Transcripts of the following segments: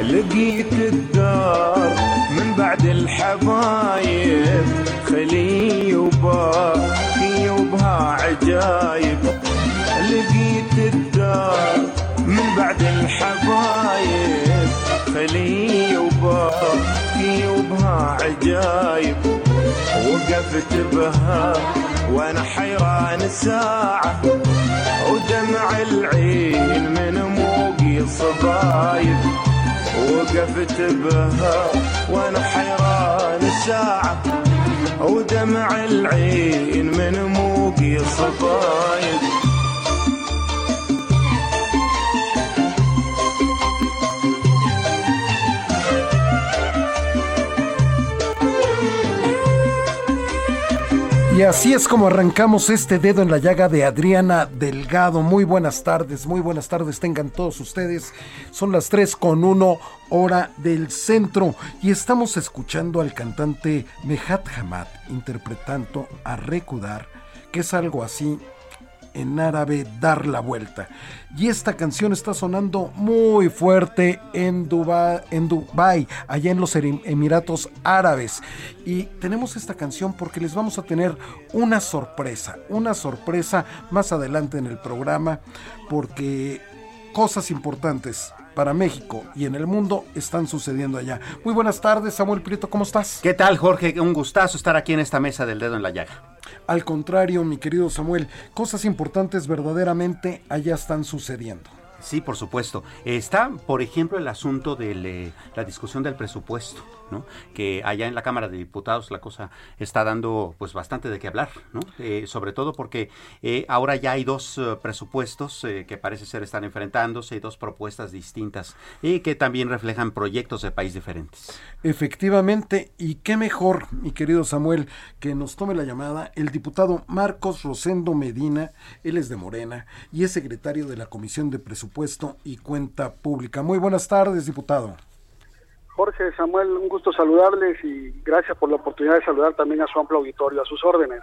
لقيت الدار من بعد الحبايب خلي وباكي وبها عجايب. لقيت الدار من بعد الحبايب خلي وباكي وبها عجايب. وقفت بها وأنا حيران الساعة ودمع العين من موقي صبايب. وقفت بها وأنا حيران الساعة ودمع العين من موقي صبايب Y así es como arrancamos este dedo en la llaga de Adriana Delgado. Muy buenas tardes, muy buenas tardes tengan todos ustedes. Son las 3 con 1 hora del centro y estamos escuchando al cantante Mehat Hamad interpretando a Recudar, que es algo así en árabe dar la vuelta. Y esta canción está sonando muy fuerte en Dubai, allá en los Emiratos Árabes. Y tenemos esta canción porque les vamos a tener una sorpresa, una sorpresa más adelante en el programa, porque cosas importantes para México y en el mundo están sucediendo allá. Muy buenas tardes, Samuel Prieto, ¿cómo estás? ¿Qué tal, Jorge? Un gustazo estar aquí en esta mesa del dedo en la llaga. Al contrario, mi querido Samuel, cosas importantes verdaderamente allá están sucediendo. Sí, por supuesto. Está, por ejemplo, el asunto de la discusión del presupuesto, Que allá en la Cámara de Diputados la cosa está dando, pues, bastante de qué hablar, ¿no? Eh, sobre todo porque eh, ahora ya hay dos uh, presupuestos eh, que parece ser están enfrentándose y dos propuestas distintas y que también reflejan proyectos de país diferentes. Efectivamente, y qué mejor, mi querido Samuel, que nos tome la llamada el diputado Marcos Rosendo Medina, él es de Morena y es secretario de la Comisión de Presupuesto y Cuenta Pública. Muy buenas tardes, diputado. Jorge, Samuel, un gusto saludarles y gracias por la oportunidad de saludar también a su amplio auditorio, a sus órdenes.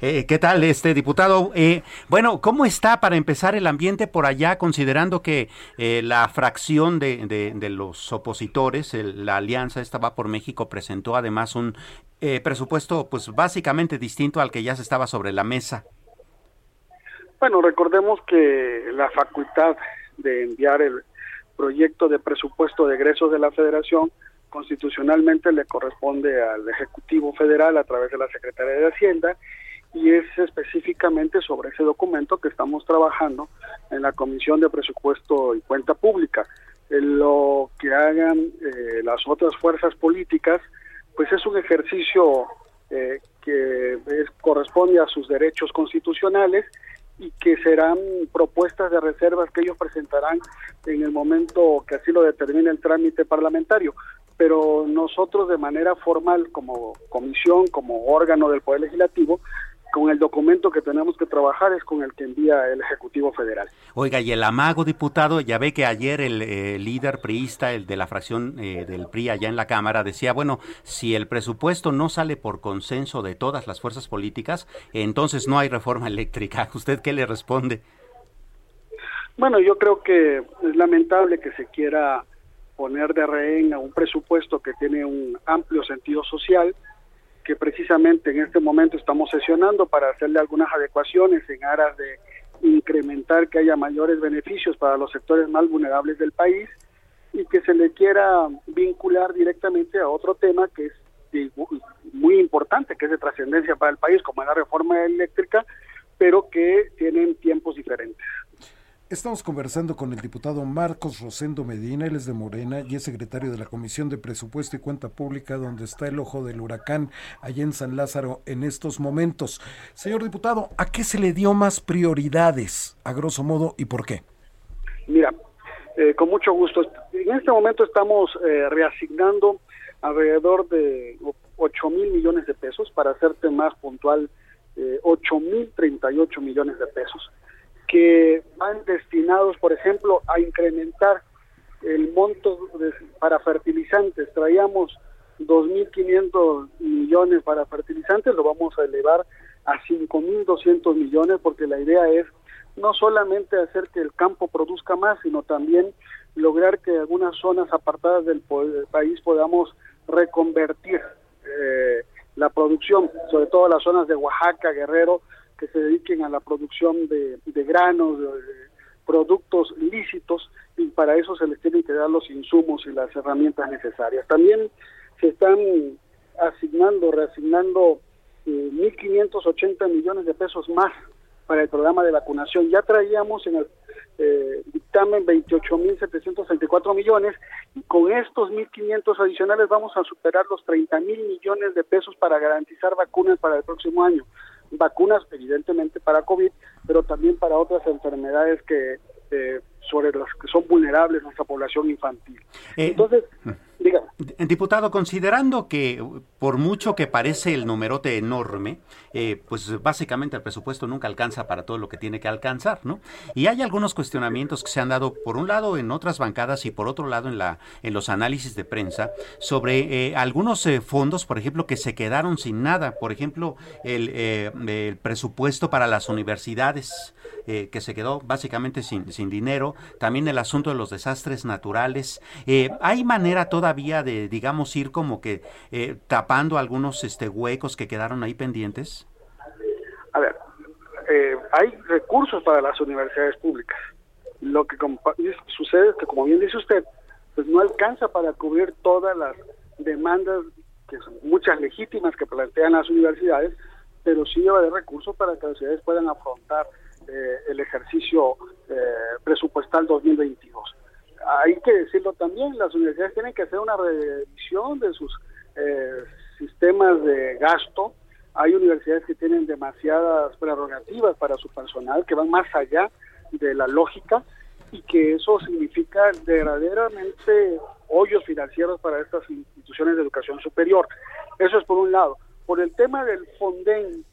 Eh, ¿Qué tal, este diputado? Eh, bueno, ¿cómo está para empezar el ambiente por allá, considerando que eh, la fracción de, de, de los opositores, el, la alianza esta va por México, presentó además un eh, presupuesto, pues básicamente distinto al que ya se estaba sobre la mesa? Bueno, recordemos que la facultad de enviar el proyecto de presupuesto de egresos de la federación constitucionalmente le corresponde al Ejecutivo Federal a través de la Secretaría de Hacienda y es específicamente sobre ese documento que estamos trabajando en la Comisión de Presupuesto y Cuenta Pública. Lo que hagan eh, las otras fuerzas políticas, pues es un ejercicio eh, que es, corresponde a sus derechos constitucionales y que serán propuestas de reservas que ellos presentarán en el momento que así lo determine el trámite parlamentario. Pero nosotros de manera formal como comisión, como órgano del Poder Legislativo, con el documento que tenemos que trabajar es con el que envía el Ejecutivo Federal. Oiga, y el amago, diputado, ya ve que ayer el eh, líder priista, el de la fracción eh, del PRI allá en la Cámara, decía, bueno, si el presupuesto no sale por consenso de todas las fuerzas políticas, entonces no hay reforma eléctrica. ¿Usted qué le responde? Bueno, yo creo que es lamentable que se quiera poner de rehén a un presupuesto que tiene un amplio sentido social, que precisamente en este momento estamos sesionando para hacerle algunas adecuaciones en aras de incrementar que haya mayores beneficios para los sectores más vulnerables del país y que se le quiera vincular directamente a otro tema que es muy importante, que es de trascendencia para el país, como es la reforma eléctrica, pero que tienen tiempos diferentes. Estamos conversando con el diputado Marcos Rosendo Medina, él es de Morena y es secretario de la Comisión de Presupuesto y Cuenta Pública, donde está el ojo del huracán allá en San Lázaro en estos momentos. Señor diputado, ¿a qué se le dio más prioridades, a grosso modo, y por qué? Mira, eh, con mucho gusto. En este momento estamos eh, reasignando alrededor de 8 mil millones de pesos, para hacerte más puntual, eh, 8 mil 38 millones de pesos que van destinados, por ejemplo, a incrementar el monto para fertilizantes. Traíamos 2.500 millones para fertilizantes, lo vamos a elevar a 5.200 millones porque la idea es no solamente hacer que el campo produzca más, sino también lograr que algunas zonas apartadas del, país podamos reconvertir eh, la producción, sobre todo las zonas de Oaxaca, Guerrero, que se dediquen a la producción de, granos, de, productos lícitos, y para eso se les tienen que dar los insumos y las herramientas necesarias. También se están asignando, reasignando eh, 1.580 millones de pesos más para el programa de vacunación. Ya traíamos en el eh, dictamen 28.764 millones y con estos 1.500 adicionales vamos a superar los 30.000 millones de pesos para garantizar vacunas para el próximo año vacunas evidentemente para COVID, pero también para otras enfermedades que eh, sobre las que son vulnerables nuestra población infantil. Eh, Entonces, dígame. Diputado, considerando que por mucho que parece el numerote enorme, eh, pues básicamente el presupuesto nunca alcanza para todo lo que tiene que alcanzar, ¿no? Y hay algunos cuestionamientos que se han dado, por un lado, en otras bancadas y por otro lado en, la, en los análisis de prensa, sobre algunos fondos, por ejemplo, que se quedaron sin nada. Por ejemplo, el, el presupuesto para las universidades, que se quedó básicamente sin, sin dinero también el asunto de los desastres naturales. Eh, ¿Hay manera todavía de, digamos, ir como que eh, tapando algunos este, huecos que quedaron ahí pendientes? A ver, eh, hay recursos para las universidades públicas. Lo que sucede es que, como bien dice usted, pues no alcanza para cubrir todas las demandas, que son muchas legítimas que plantean las universidades, pero sí lleva de recursos para que las universidades puedan afrontar eh, el ejercicio eh, presupuestal 2022. Hay que decirlo también, las universidades tienen que hacer una revisión de sus eh, sistemas de gasto. Hay universidades que tienen demasiadas prerrogativas para su personal, que van más allá de la lógica y que eso significa verdaderamente hoyos financieros para estas instituciones de educación superior. Eso es por un lado. Por el tema del Fonden,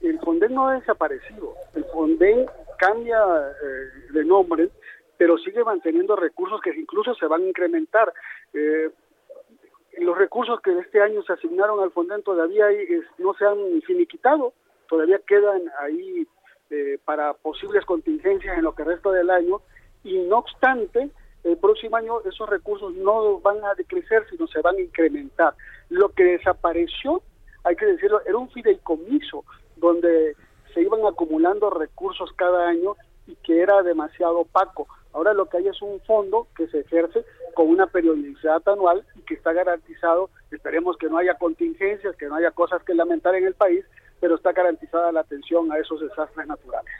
el Fonden no ha desaparecido, el Fonden cambia eh, de nombre, pero sigue manteniendo recursos que incluso se van a incrementar. Eh, los recursos que este año se asignaron al Fonden todavía no se han finiquitado, todavía quedan ahí eh, para posibles contingencias en lo que resta del año y no obstante, el próximo año esos recursos no van a decrecer, sino se van a incrementar. Lo que desapareció, hay que decirlo, era un fideicomiso donde se iban acumulando recursos cada año y que era demasiado opaco. Ahora lo que hay es un fondo que se ejerce con una periodicidad anual y que está garantizado, esperemos que no haya contingencias, que no haya cosas que lamentar en el país, pero está garantizada la atención a esos desastres naturales.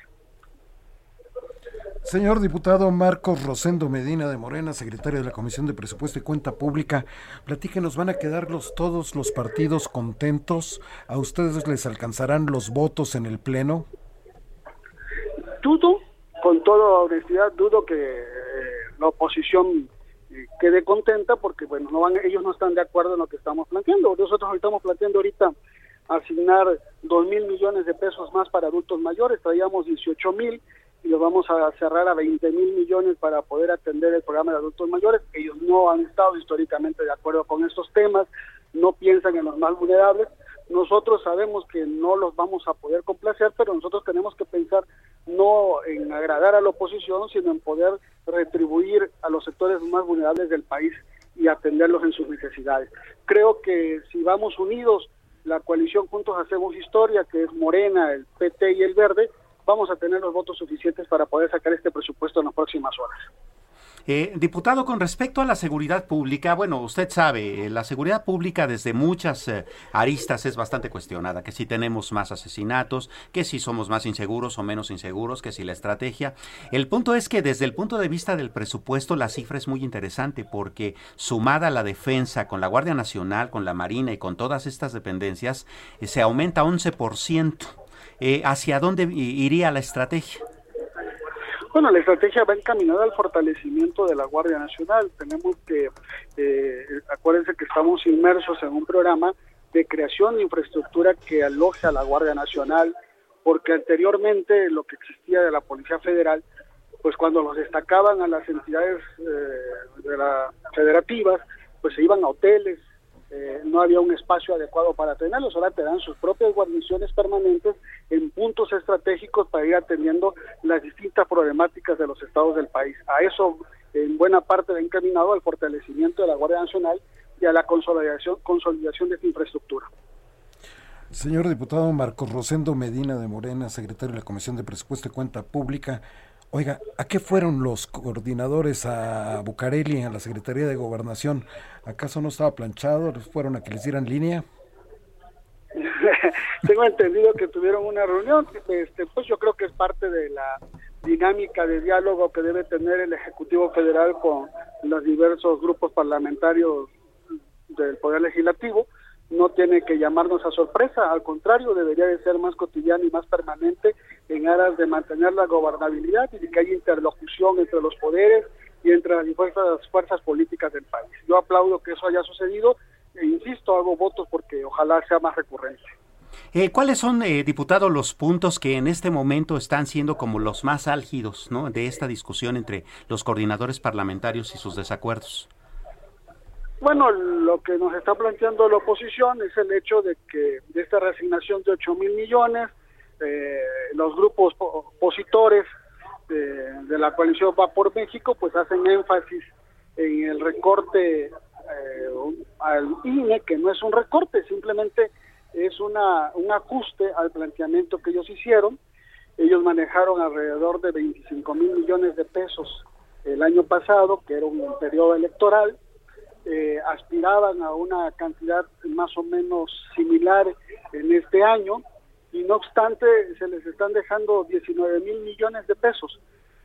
Señor diputado Marcos Rosendo Medina de Morena, secretario de la Comisión de Presupuesto y Cuenta Pública, platíquenos, ¿van a quedar los, todos los partidos contentos? ¿A ustedes les alcanzarán los votos en el Pleno? Dudo, con toda honestidad, dudo que eh, la oposición eh, quede contenta porque, bueno, no van, ellos no están de acuerdo en lo que estamos planteando. Nosotros estamos planteando ahorita asignar dos mil millones de pesos más para adultos mayores, traíamos 18 mil y los vamos a cerrar a 20 mil millones para poder atender el programa de adultos mayores. Ellos no han estado históricamente de acuerdo con estos temas, no piensan en los más vulnerables. Nosotros sabemos que no los vamos a poder complacer, pero nosotros tenemos que pensar no en agradar a la oposición, sino en poder retribuir a los sectores más vulnerables del país y atenderlos en sus necesidades. Creo que si vamos unidos, la coalición Juntos Hacemos Historia, que es Morena, el PT y el Verde, vamos a tener los votos suficientes para poder sacar este presupuesto en las próximas horas. Eh, diputado, con respecto a la seguridad pública, bueno, usted sabe, eh, la seguridad pública desde muchas eh, aristas es bastante cuestionada, que si tenemos más asesinatos, que si somos más inseguros o menos inseguros, que si la estrategia. El punto es que desde el punto de vista del presupuesto la cifra es muy interesante porque sumada a la defensa con la Guardia Nacional, con la Marina y con todas estas dependencias, se aumenta 11%. ¿Hacia dónde iría la estrategia? Bueno, la estrategia va encaminada al fortalecimiento de la Guardia Nacional. Tenemos que, eh, acuérdense que estamos inmersos en un programa de creación de infraestructura que aloje a la Guardia Nacional, porque anteriormente lo que existía de la Policía Federal, pues cuando los destacaban a las entidades eh, de la federativas, pues se iban a hoteles, eh, no había un espacio adecuado para tenerlos, ahora te dan sus propias guarniciones permanentes en puntos estratégicos para ir atendiendo las distintas problemáticas de los estados del país. A eso en buena parte ha encaminado al fortalecimiento de la Guardia Nacional y a la consolidación, consolidación de esta infraestructura. Señor diputado Marcos Rosendo Medina de Morena, secretario de la Comisión de Presupuesto y Cuenta Pública, Oiga, ¿a qué fueron los coordinadores a Bucareli, a la Secretaría de Gobernación? ¿Acaso no estaba planchado? ¿Fueron a que les dieran línea? Tengo entendido que tuvieron una reunión, este, pues yo creo que es parte de la dinámica de diálogo que debe tener el Ejecutivo Federal con los diversos grupos parlamentarios del Poder Legislativo no tiene que llamarnos a sorpresa, al contrario, debería de ser más cotidiano y más permanente en aras de mantener la gobernabilidad y de que haya interlocución entre los poderes y entre las diversas fuerzas políticas del país. Yo aplaudo que eso haya sucedido e insisto, hago votos porque ojalá sea más recurrente. Eh, ¿Cuáles son, eh, diputado, los puntos que en este momento están siendo como los más álgidos ¿no? de esta discusión entre los coordinadores parlamentarios y sus desacuerdos? Bueno, lo que nos está planteando la oposición es el hecho de que de esta reasignación de 8 mil millones, eh, los grupos opositores de, la coalición Va por México, pues hacen énfasis en el recorte eh, al INE, que no es un recorte, simplemente es una, un ajuste al planteamiento que ellos hicieron. Ellos manejaron alrededor de 25 mil millones de pesos el año pasado, que era un periodo electoral, eh, aspiraban a una cantidad más o menos similar en este año y no obstante se les están dejando 19 mil millones de pesos,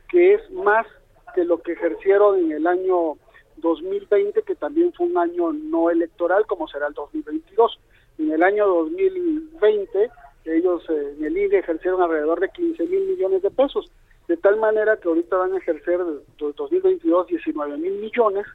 que es más que lo que ejercieron en el año 2020, que también fue un año no electoral como será el 2022. En el año 2020 ellos eh, en el INE ejercieron alrededor de 15 mil millones de pesos, de tal manera que ahorita van a ejercer 2022 19 mil millones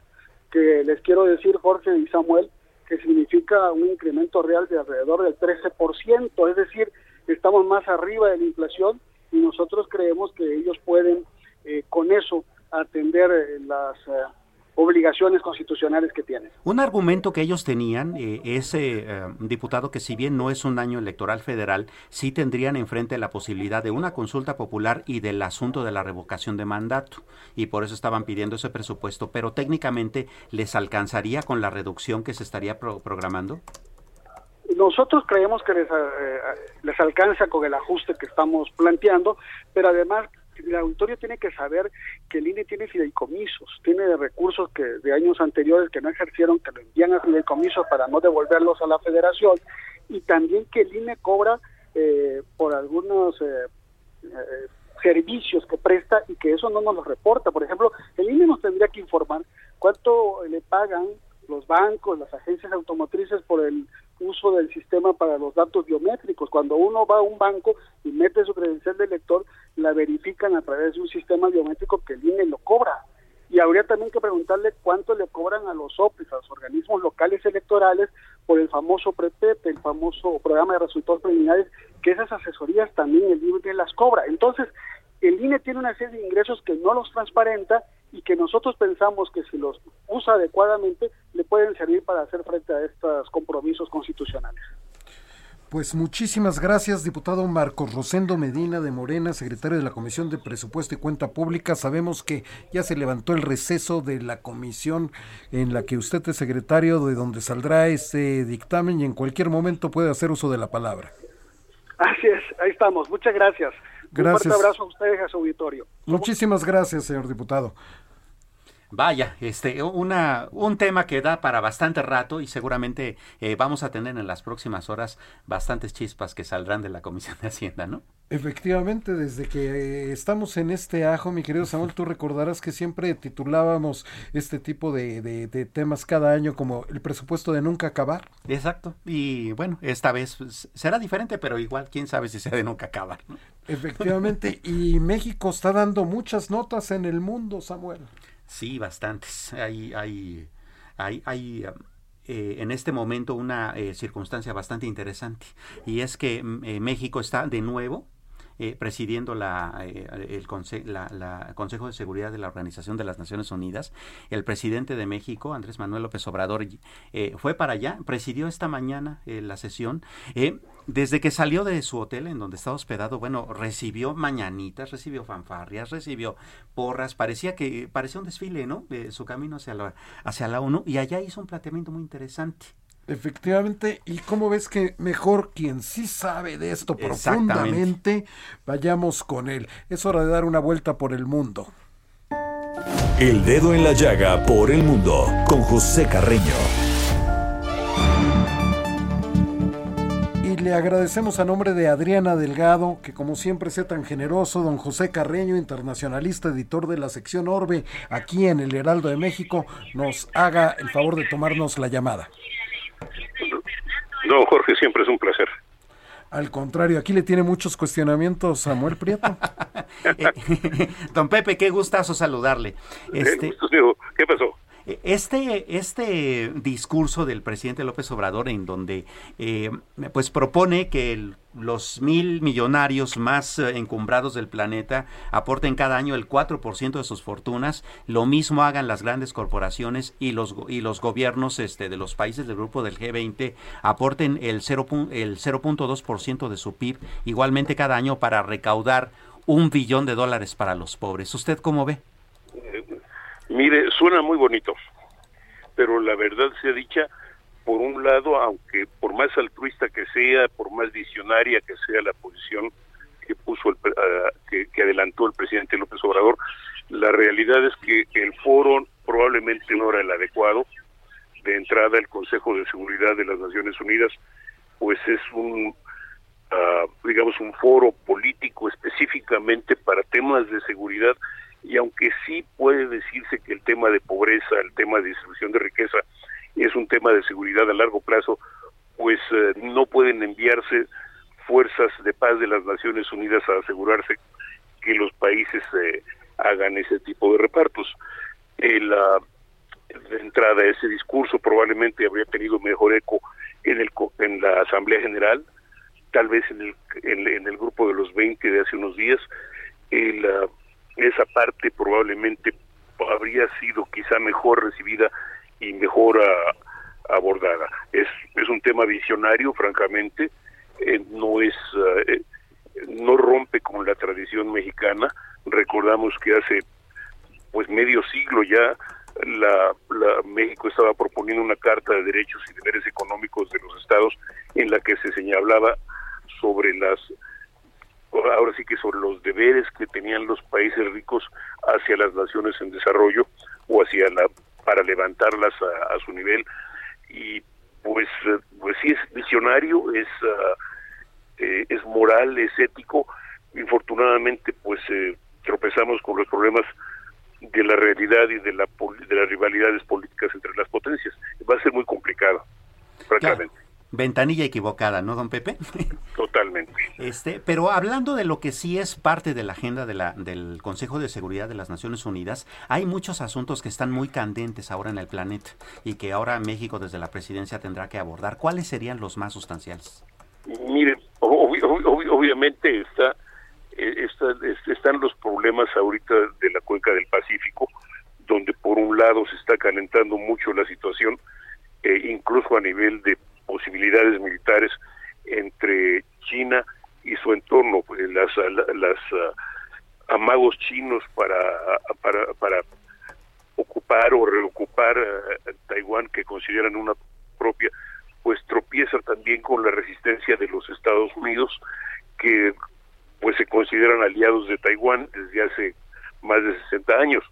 que les quiero decir, Jorge y Samuel, que significa un incremento real de alrededor del 13%, es decir, estamos más arriba de la inflación y nosotros creemos que ellos pueden eh, con eso atender eh, las eh, obligaciones constitucionales que tienen. Un argumento que ellos tenían, eh, ese diputado, que si bien no es un año electoral federal, sí tendrían enfrente la posibilidad de una consulta popular y del asunto de la revocación de mandato. Y por eso estaban pidiendo ese presupuesto, pero técnicamente les alcanzaría con la reducción que se estaría programando. Nosotros creemos que les, eh, les alcanza con el ajuste que estamos planteando, pero además el auditorio tiene que saber que el INE tiene fideicomisos, tiene recursos que de años anteriores que no ejercieron, que lo envían a fideicomisos para no devolverlos a la federación, y también que el INE cobra eh, por algunos eh, eh, servicios que presta y que eso no nos lo reporta. Por ejemplo, el INE nos tendría que informar cuánto le pagan los bancos, las agencias automotrices por el uso del sistema para los datos biométricos. Cuando uno va a un banco y mete su credencial de lector, la verifican a través de un sistema biométrico que el INE lo cobra. Y habría también que preguntarle cuánto le cobran a los OPIs, a los organismos locales electorales, por el famoso PREPEP, el famoso programa de resultados preliminares, que esas asesorías también el INE las cobra. Entonces, el INE tiene una serie de ingresos que no los transparenta y que nosotros pensamos que si los usa adecuadamente le pueden servir para hacer frente a estos compromisos constitucionales. Pues muchísimas gracias, diputado Marcos Rosendo Medina de Morena, secretario de la Comisión de Presupuesto y Cuenta Pública. Sabemos que ya se levantó el receso de la comisión en la que usted es secretario, de donde saldrá ese dictamen y en cualquier momento puede hacer uso de la palabra. Así es, ahí estamos. Muchas gracias. Gracias. Un fuerte abrazo a ustedes y a su auditorio. Muchísimas gracias, señor diputado. Vaya, este, una, un tema que da para bastante rato y seguramente eh, vamos a tener en las próximas horas bastantes chispas que saldrán de la Comisión de Hacienda, ¿no? Efectivamente, desde que eh, estamos en este ajo, mi querido Samuel, tú recordarás que siempre titulábamos este tipo de, de, temas cada año como el presupuesto de nunca acabar. Exacto, y bueno, esta vez pues, será diferente, pero igual, quién sabe si sea de nunca acabar, ¿no? Efectivamente, y México está dando muchas notas en el mundo, Samuel. Sí, bastantes. Hay, hay, hay, hay eh, en este momento una eh, circunstancia bastante interesante y es que mm, eh, México está de nuevo eh, presidiendo la, eh, el la, Consejo de Seguridad de la Organización de las Naciones Unidas. El presidente de México, Andrés Manuel López Obrador, eh, fue para allá, presidió esta mañana la sesión. desde que salió de su hotel en donde estaba hospedado, bueno, recibió mañanitas, recibió fanfarrias, recibió porras, parecía que parecía un desfile, ¿no? Su camino hacia la, hacia la ONU y allá hizo un planteamiento muy interesante. Efectivamente, y como ves que mejor quien sí sabe de esto profundamente, vayamos con él. Es hora de dar una vuelta por el mundo. El dedo en la llaga por el mundo con José Carreño. Y le agradecemos a nombre de Adriana Delgado, que como siempre sea tan generoso, don José Carreño, internacionalista, editor de la sección Orbe, aquí en el Heraldo de México, nos haga el favor de tomarnos la llamada. No, Jorge, siempre es un placer. Al contrario, aquí le tiene muchos cuestionamientos Samuel Prieto. Eh, don Pepe, qué gustazo saludarle. Este, ¿Qué pasó? Este, este discurso del presidente López Obrador en donde eh, pues propone que los mil millonarios más eh, encumbrados del planeta aporten cada año el 4% de sus fortunas, lo mismo hagan las grandes corporaciones y los, y los gobiernos este, de los países del grupo del G20 aporten el 0.2% el de su PIB igualmente cada año para recaudar un billón de dólares para los pobres. ¿Usted cómo ve? Mire, suena muy bonito, pero la verdad sea dicha, por un lado, aunque por más altruista que sea, por más visionaria que sea la posición que puso el, ah, que, adelantó el presidente López Obrador, la realidad es que el foro probablemente no era el adecuado. De entrada, el Consejo de Seguridad de las Naciones Unidas, pues es un, ah, digamos, un foro político específicamente para temas de seguridad y aunque sí puede decirse que el tema de pobreza, el tema de distribución de riqueza es un tema de seguridad a largo plazo, pues eh, no pueden enviarse fuerzas de paz de las Naciones Unidas a asegurarse que los países eh, hagan ese tipo de repartos. la de entrada ese discurso probablemente habría tenido mejor eco en el en la Asamblea General, tal vez en el en, el grupo de los 20 de hace unos días. El, esa parte probablemente habría sido quizá mejor recibida y mejor ah, abordada. Es, es un tema visionario, francamente, eh, no es eh, no rompe con la tradición mexicana. Recordamos que hace pues medio siglo ya la, la, México estaba proponiendo una carta de derechos y deberes económicos de los estados en la que se señalaba sobre las ahora sí que sobre los deberes que tenían los países ricos hacia las naciones en desarrollo o hacia la para levantarlas a, su nivel. Y pues pues sí es visionario es eh, es moral es ético. Infortunadamente pues eh, tropezamos con los problemas de la realidad y de la de las rivalidades políticas entre las potencias. Va a ser muy complicado francamente ventanilla equivocada, ¿no, don Pepe? Totalmente. Este, pero hablando de lo que sí es parte de la agenda de la, del Consejo de Seguridad de las Naciones Unidas, hay muchos asuntos que están muy candentes ahora en el planeta y que ahora México desde la presidencia tendrá que abordar. ¿Cuáles serían los más sustanciales? Mire, obviamente está, eh, están los problemas ahorita de la cuenca del Pacífico, donde por un lado se está calentando mucho la situación, eh, incluso a nivel de posibilidades militares entre China y su entorno, pues, las, las ah, amagos chinos para, para, para ocupar o reocupar uh, Taiwán que consideran una propia, pues tropieza también con la resistencia de los Estados Unidos que pues se consideran aliados de Taiwán desde hace más de 60 años.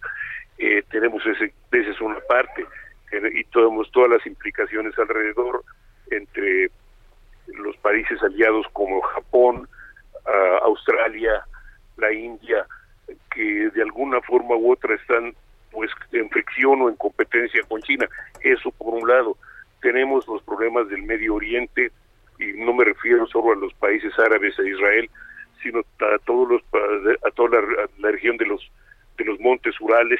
Eh, tenemos ese, esa es una parte y tenemos todas las implicaciones alrededor entre los países aliados como Japón, Australia, la India, que de alguna forma u otra están pues en fricción o en competencia con China. Eso por un lado. Tenemos los problemas del Medio Oriente y no me refiero solo a los países árabes e Israel, sino a todos los a toda la, región de los de los montes Urales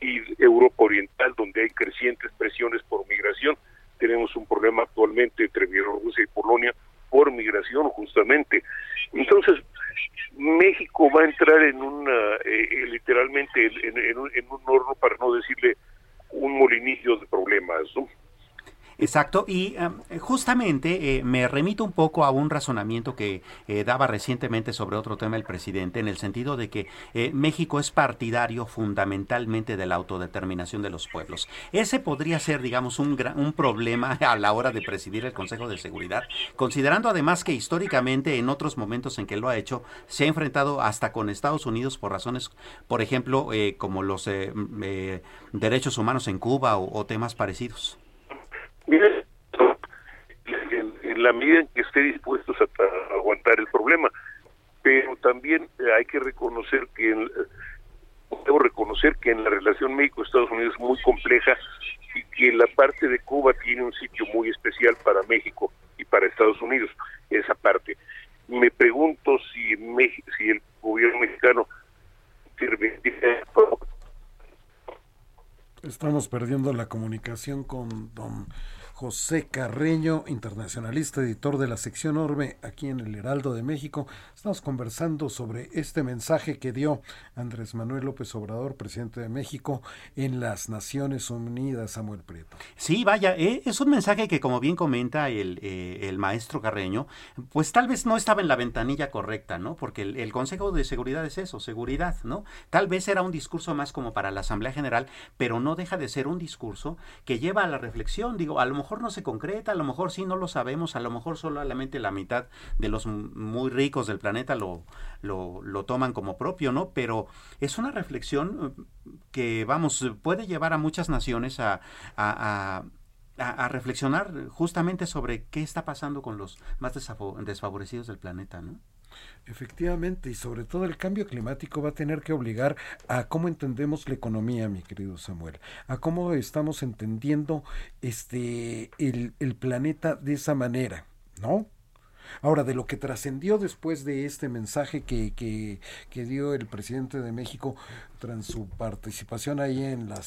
y Europa Oriental donde hay crecientes presiones por migración tenemos un problema actualmente entre Bielorrusia y Polonia por migración justamente. Entonces, México va a entrar en una, eh, eh, literalmente, en, un, en un horno, para no decirle un molinillo de problemas, ¿no? Exacto, y justamente eh, me remito un poco a un razonamiento que eh, daba recientemente sobre otro tema el presidente, en el sentido de que eh, México es partidario fundamentalmente de la autodeterminación de los pueblos. Ese podría ser, digamos, un, un problema a la hora de presidir el Consejo de Seguridad, considerando además que históricamente en otros momentos en que lo ha hecho, se ha enfrentado hasta con Estados Unidos por razones, por ejemplo, como los derechos humanos en Cuba o temas parecidos. Mire, en, la medida en que esté dispuestos a, aguantar el problema, pero también hay que reconocer que debo reconocer que en la relación México-Estados Unidos es muy compleja y que la parte de Cuba tiene un sitio muy especial para México y para Estados Unidos, esa parte. Me pregunto si, si el gobierno mexicano Estamos perdiendo la comunicación con José Carreño, internacionalista, editor de la sección Orbe aquí en el Heraldo de México. Estamos conversando sobre este mensaje que dio Andrés Manuel López Obrador, presidente de México, en las Naciones Unidas, Samuel Prieto. Sí, vaya, eh, es un mensaje que, como bien comenta el, eh, el, maestro Carreño, pues tal vez no estaba en la ventanilla correcta, ¿no? Porque el, el Consejo de Seguridad es eso, seguridad, ¿no? Tal vez era un discurso más como para la Asamblea General, pero no deja de ser un discurso que lleva a la reflexión, digo, a lo mejor mejor no se concreta, a lo mejor sí no lo sabemos, a lo mejor solamente la mitad de los muy ricos del planeta lo, lo, toman como propio, ¿no? Pero es una reflexión eh, que, vamos, puede llevar a muchas naciones a, a, a reflexionar justamente sobre qué está pasando con los más desfavorecidos del planeta, ¿no? Efectivamente, y sobre todo el cambio climático va a tener que obligar a cómo entendemos la economía, mi querido Samuel, a cómo estamos entendiendo este el, el planeta de esa manera, ¿no? Ahora, de lo que trascendió después de este mensaje que, que, que, dio el presidente de México tras su participación ahí en la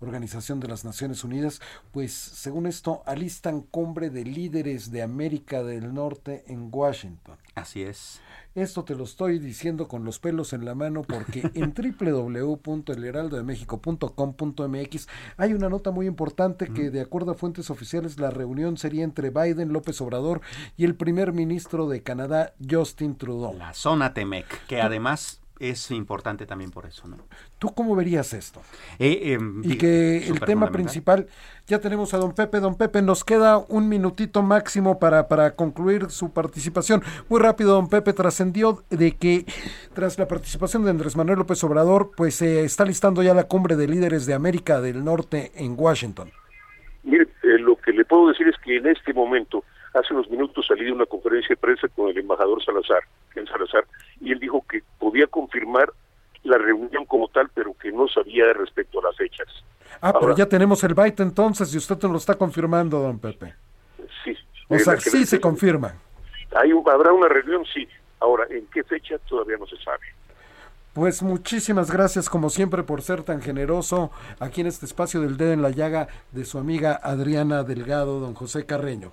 Organización de las Naciones Unidas, pues según esto alistan cumbre de líderes de América del Norte en Washington. Así es. Esto te lo estoy diciendo con los pelos en la mano porque en www.elheraldodemexico.com.mx hay una nota muy importante que de acuerdo a fuentes oficiales la reunión sería entre Biden, López Obrador y el primer ministro de Canadá, Justin Trudeau. La zona Temec, que además es importante también por eso, ¿no? ¿Tú cómo verías esto? Eh, em, y que el tema principal, ya tenemos a don Pepe, don Pepe, nos queda un minutito máximo para, para concluir su participación. Muy rápido, don Pepe, trascendió de que tras la participación de Andrés Manuel López Obrador, pues se está listando ya la cumbre de líderes de América del Norte en Washington. Mire, eh, lo que le puedo decir es que en este momento Hace unos minutos salí de una conferencia de prensa con el embajador Salazar, en Salazar, y él dijo que podía confirmar la reunión como tal, pero que no sabía respecto a las fechas. Ah, pero ya tenemos el byte entonces y usted nos lo está confirmando, don Pepe. Sí. O sea, sí se confirma. Hay habrá una reunión, sí. Ahora, ¿en qué fecha? Todavía no se sabe. Pues muchísimas gracias como siempre por ser tan generoso aquí en este espacio del dedo en la llaga de su amiga Adriana Delgado, don José Carreño.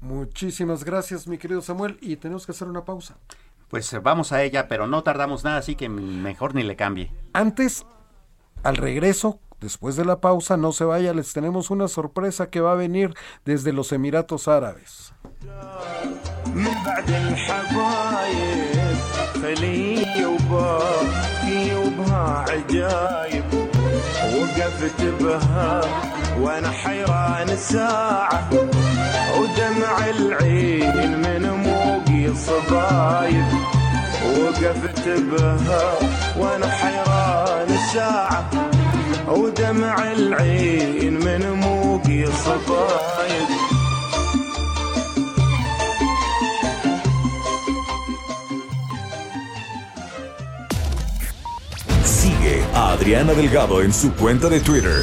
Muchísimas gracias mi querido Samuel y tenemos que hacer una pausa. Pues eh, vamos a ella, pero no tardamos nada, así que mejor ni le cambie. Antes, al regreso, después de la pausa, no se vaya, les tenemos una sorpresa que va a venir desde los Emiratos Árabes. وأنا حيران ساعة ودمع العين من موقي صبايب وقفت بها وأنا حيران ساعة ودمع العين من موقي صبايب Adriana Delgado en su cuenta de Twitter,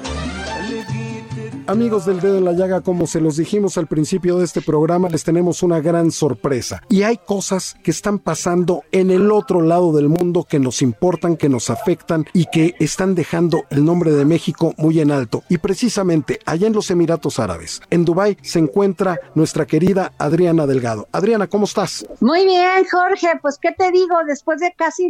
Amigos del dedo en la llaga, como se los dijimos al principio de este programa, les tenemos una gran sorpresa. Y hay cosas que están pasando en el otro lado del mundo que nos importan, que nos afectan y que están dejando el nombre de México muy en alto. Y precisamente allá en los Emiratos Árabes, en Dubái, se encuentra nuestra querida Adriana Delgado. Adriana, ¿cómo estás? Muy bien, Jorge. Pues, ¿qué te digo? Después de casi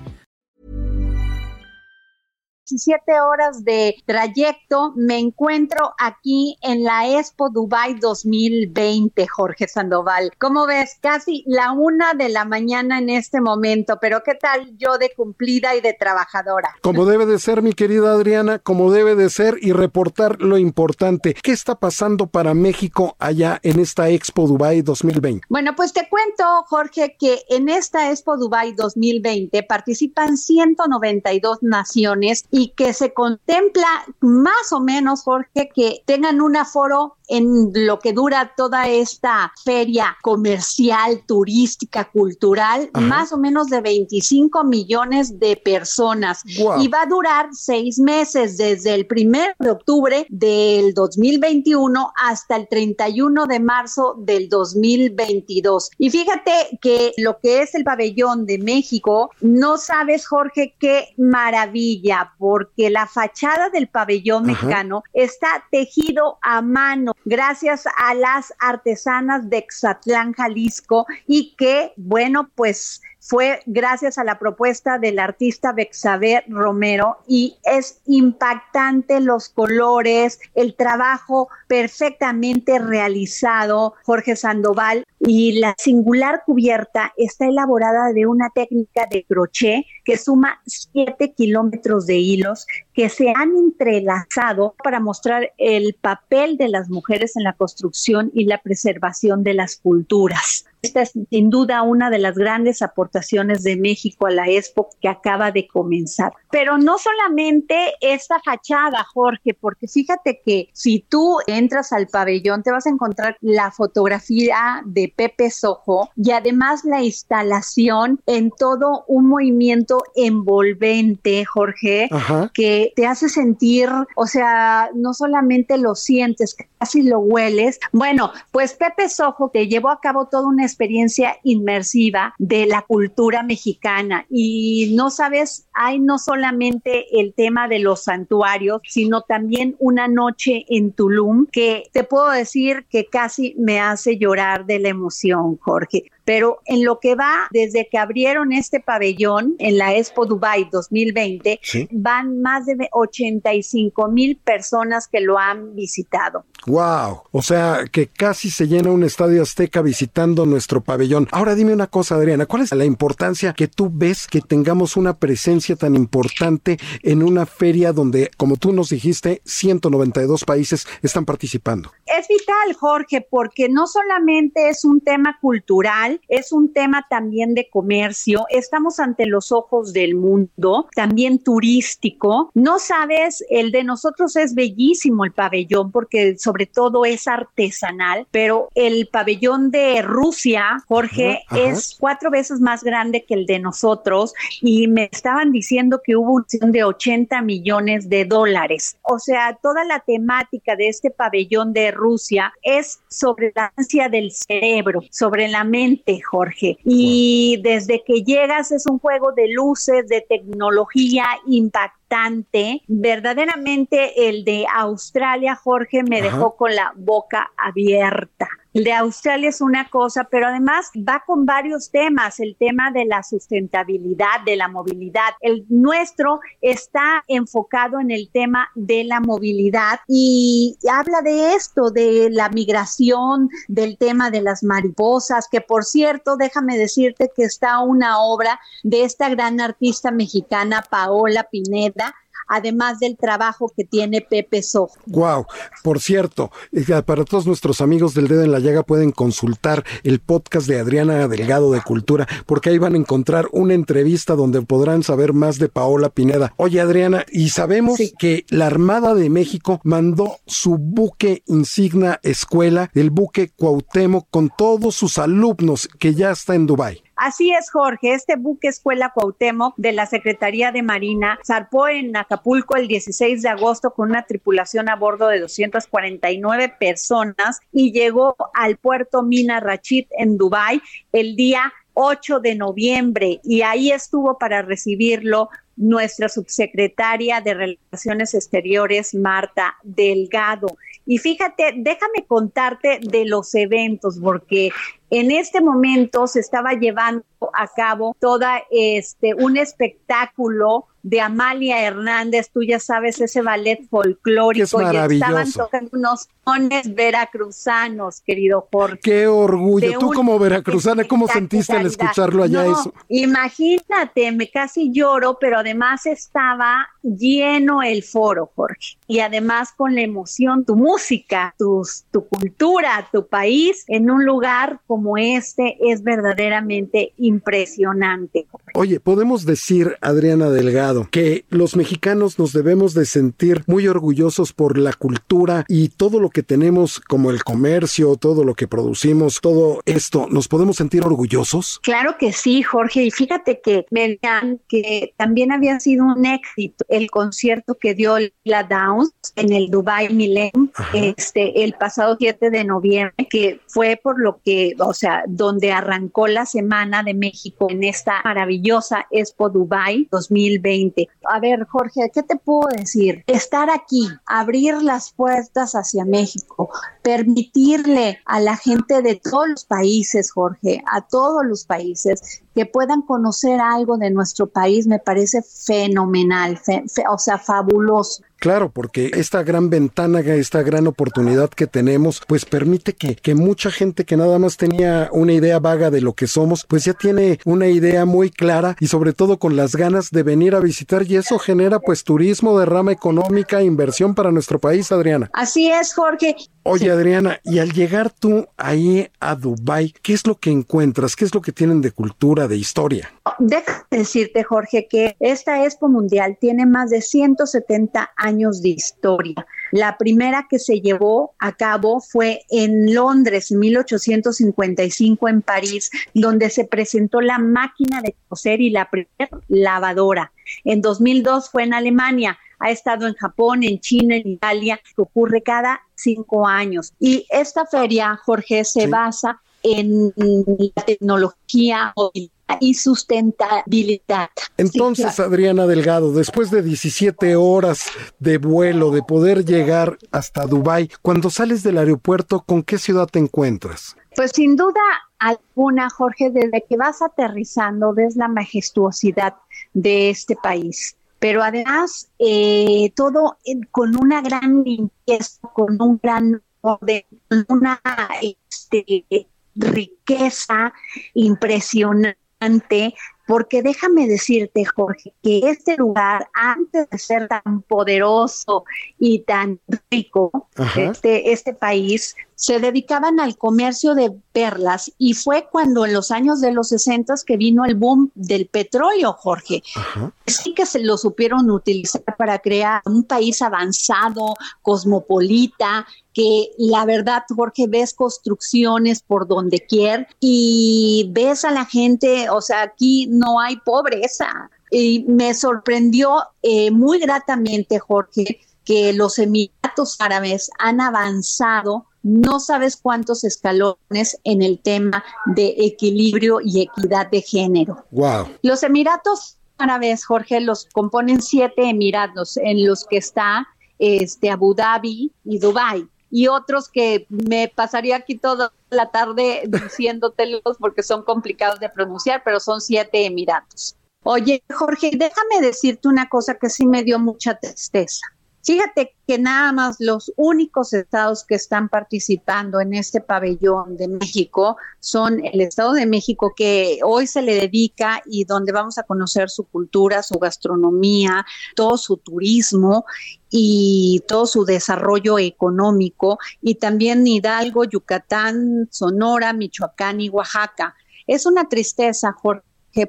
17 horas de trayecto, me encuentro aquí en la Expo Dubai 2020, Jorge Sandoval. ¿Cómo ves? Casi la una de la mañana en este momento, pero ¿qué tal yo de cumplida y de trabajadora? Como debe de ser, mi querida Adriana, como debe de ser y reportar lo importante. ¿Qué está pasando para México allá en esta Expo Dubai 2020? Bueno, pues te cuento, Jorge, que en esta Expo Dubai 2020 participan 192 naciones y que se contempla más o menos, Jorge, que tengan un aforo en lo que dura toda esta feria comercial, turística, cultural, Ajá. más o menos de 25 millones de personas. Y va a durar seis meses, desde el primero de octubre del 2021 hasta el 31 de marzo del 2022. Y fíjate que lo que es el pabellón de México, no sabes, Jorge, qué maravilla, porque la fachada del pabellón Ajá. mexicano está tejido a mano gracias a las artesanas de Exatlán, Jalisco, y que, bueno, pues fue gracias a la propuesta del artista Bexaber Romero y es impactante los colores, el trabajo perfectamente realizado, Jorge Sandoval, y la singular cubierta está elaborada de una técnica de crochet que suma 7 kilómetros de hilos que se han entrelazado para mostrar el papel de las mujeres en la construcción y la preservación de las culturas. Esta es sin duda una de las grandes aportaciones de México a la Expo que acaba de comenzar. Pero no solamente esta fachada, Jorge, porque fíjate que si tú entras al pabellón te vas a encontrar la fotografía de Pepe Sojo y además la instalación en todo un movimiento envolvente, Jorge, que te hace sentir, o sea, no solamente lo sientes, casi lo hueles. Bueno, pues Pepe Sojo te llevó a cabo toda una experiencia inmersiva de la cultura mexicana. Y no sabes, hay no solamente el tema de los santuarios, sino también una noche en Tulum que te puedo decir que casi me hace llorar de la emoción, Jorge pero en lo que va desde que abrieron este pabellón en la Expo Dubai 2020, van más de 85 mil personas que lo han visitado. Wow, o sea que casi se llena un estadio azteca visitando nuestro pabellón. Ahora dime una cosa, Adriana, ¿cuál es la importancia que tú ves que tengamos una presencia tan importante en una feria donde, como tú nos dijiste, 192 países están participando? Es vital, Jorge, porque no solamente es un tema cultural, es un tema también de comercio, estamos ante los ojos del mundo, también turístico. No sabes, el de nosotros es bellísimo el pabellón porque sobre todo es artesanal, pero el pabellón de Rusia, Jorge, es cuatro veces más grande que el de nosotros y me estaban diciendo que hubo un de 80 millones de dólares. O sea, toda la temática de este pabellón de Rusia es sobre la ansia del cerebro, sobre la mente, Jorge. Y desde que llegas es un juego de luces, de tecnología impactante. Verdaderamente el de Australia, Jorge, me dejó con la boca abierta. De Australia es una cosa, pero además va con varios temas, el tema de la sustentabilidad, de la movilidad. El nuestro está enfocado en el tema de la movilidad y habla de esto, de la migración, del tema de las mariposas, que por cierto, déjame decirte que está una obra de esta gran artista mexicana, Paola Pineda, además del trabajo que tiene Pepe Sojo. Wow, por cierto, eh, para todos nuestros amigos del dedo en la llaga pueden consultar el podcast de Adriana Delgado de Cultura, porque ahí van a encontrar una entrevista donde podrán saber más de Paola Pineda. Oye, Adriana, y sabemos que la Armada de México mandó su buque insignia escuela, el buque Cuauhtémoc, con todos sus alumnos que ya está en Dubái. Así es, Jorge. Este buque Escuela Cuauhtémoc de la Secretaría de Marina zarpó en Acapulco el 16 de agosto con una tripulación a bordo de 249 personas y llegó al puerto Mina Rachid en Dubái el día 8 de noviembre y ahí estuvo para recibirlo nuestra subsecretaria de Relaciones Exteriores, Marta Delgado. Y fíjate, déjame contarte de los eventos, porque en este momento se estaba llevando a cabo toda este un espectáculo de Amalia Hernández, tú ya sabes ese ballet folclórico y estaban tocando unos sones veracruzanos, querido Jorge. Qué orgullo. Tú como veracruzana, ¿cómo sentiste al escucharlo allá eso? Imagínate, me casi lloro, pero además estaba lleno el foro, Jorge. Y además con la emoción, tu música, tus, tu cultura, tu país en un lugar como este es verdaderamente impresionante. Oye, podemos decir, Adriana Delgado, que los mexicanos nos debemos de sentir muy orgullosos por la cultura y todo lo que tenemos como el comercio, todo lo que producimos, todo esto, ¿nos podemos sentir orgullosos? Claro que sí, Jorge. Y fíjate que me que también había sido un éxito el concierto que dio la Downs en el Dubai Millennium este el pasado 7 de noviembre, que fue por lo que, o sea, donde arrancó la semana de México en esta maravillosa Expo Dubai 2020. A ver, Jorge, ¿qué te puedo decir? Estar aquí, abrir las puertas hacia México, permitirle a la gente de todos los países, Jorge, a todos los países, que puedan conocer algo de nuestro país me parece fenomenal, o sea, fabuloso. Claro, porque esta gran ventana, esta gran oportunidad que tenemos, pues permite que, que mucha gente que nada más tenía una idea vaga de lo que somos, pues ya tiene una idea muy clara y sobre todo con las ganas de venir a visitar y eso genera pues turismo, derrama económica, inversión para nuestro país, Adriana. Así es, Jorge. Oye, Adriana, y al llegar tú ahí a Dubai, ¿qué es lo que encuentras? ¿Qué es lo que tienen de cultura, de historia? Déjame decirte, Jorge, que esta Expo Mundial tiene más de 170 años de historia. La primera que se llevó a cabo fue en Londres, en 1855, en París, donde se presentó la máquina de coser y la primera lavadora. En 2002 fue en Alemania ha estado en Japón, en China, en Italia, que ocurre cada cinco años. Y esta feria, Jorge, se basa en la tecnología y sustentabilidad. Entonces, Adriana Delgado, después de 17 horas de vuelo, de poder llegar hasta Dubái, cuando sales del aeropuerto, ¿con qué ciudad te encuentras? Pues sin duda alguna, Jorge, desde que vas aterrizando, ves la majestuosidad de este país pero además eh, todo con una gran limpieza, con un gran orden, una este, riqueza impresionante, porque déjame decirte, Jorge, que este lugar, antes de ser tan poderoso y tan rico, este, este país, se dedicaban al comercio de perlas y fue cuando en los años de los 60 que vino el boom del petróleo, Jorge. Sí que se lo supieron utilizar para crear un país avanzado, cosmopolita, que la verdad, Jorge, ves construcciones por donde quiera y ves a la gente, o sea, aquí no hay pobreza. Y me sorprendió eh, muy gratamente, Jorge, que los Emiratos Árabes han avanzado no sabes cuántos escalones en el tema de equilibrio y equidad de género. Wow. Los Emiratos Árabes, Jorge, los componen siete emiratos en los que está este Abu Dhabi y Dubai y otros que me pasaría aquí toda la tarde diciéndotelos porque son complicados de pronunciar, pero son siete emiratos. Oye, Jorge, déjame decirte una cosa que sí me dio mucha tristeza. Fíjate que nada más los únicos estados que están participando en este pabellón de México son el Estado de México que hoy se le dedica y donde vamos a conocer su cultura, su gastronomía, todo su turismo y todo su desarrollo económico y también Hidalgo, Yucatán, Sonora, Michoacán y Oaxaca. Es una tristeza, Jorge,